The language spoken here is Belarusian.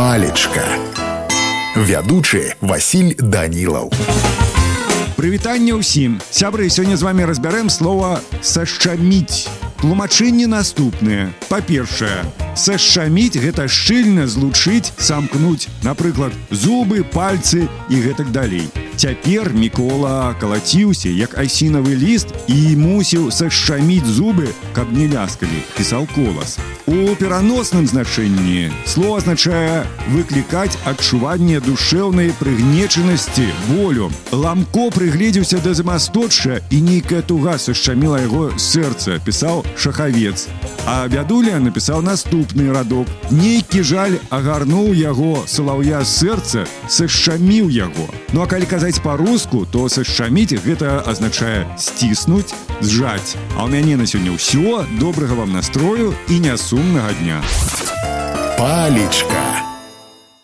палечка. Вядучы Васіль данілаў. Прывітанне ўсім. Сябры сёння з вами разбярэм слова сашчаміць тлумачэнні наступныя. Па-першае сашчаміць гэта шчыльна злучыць самкнуць напрыклад зубы пальцы і гэтак далей Цяпер Мікола калаціўся як айсінавы ліст і мусіў сашчаміць зубы, каб не ляскалі, пісаў колас. У пераносным значэнні слово азначае выклікаць адчуванне душэўнай прыгнечанасці болю. Ламко прыгледзеўся да замасточча і нейкая туга сашчаміла яго сэрца, пісаў шахавец. А вядуля напісаў наступны радок. Нейкі жаль агарнуў яго салаўя сэрца, сашчаміў яго. Ну а калі казаць казаць по-руску то сашчаміць гэта азначае сціснуць сжаць а ў мяне на сёння ўсё. Добрага вам настрою і нясумнага дня. Палечка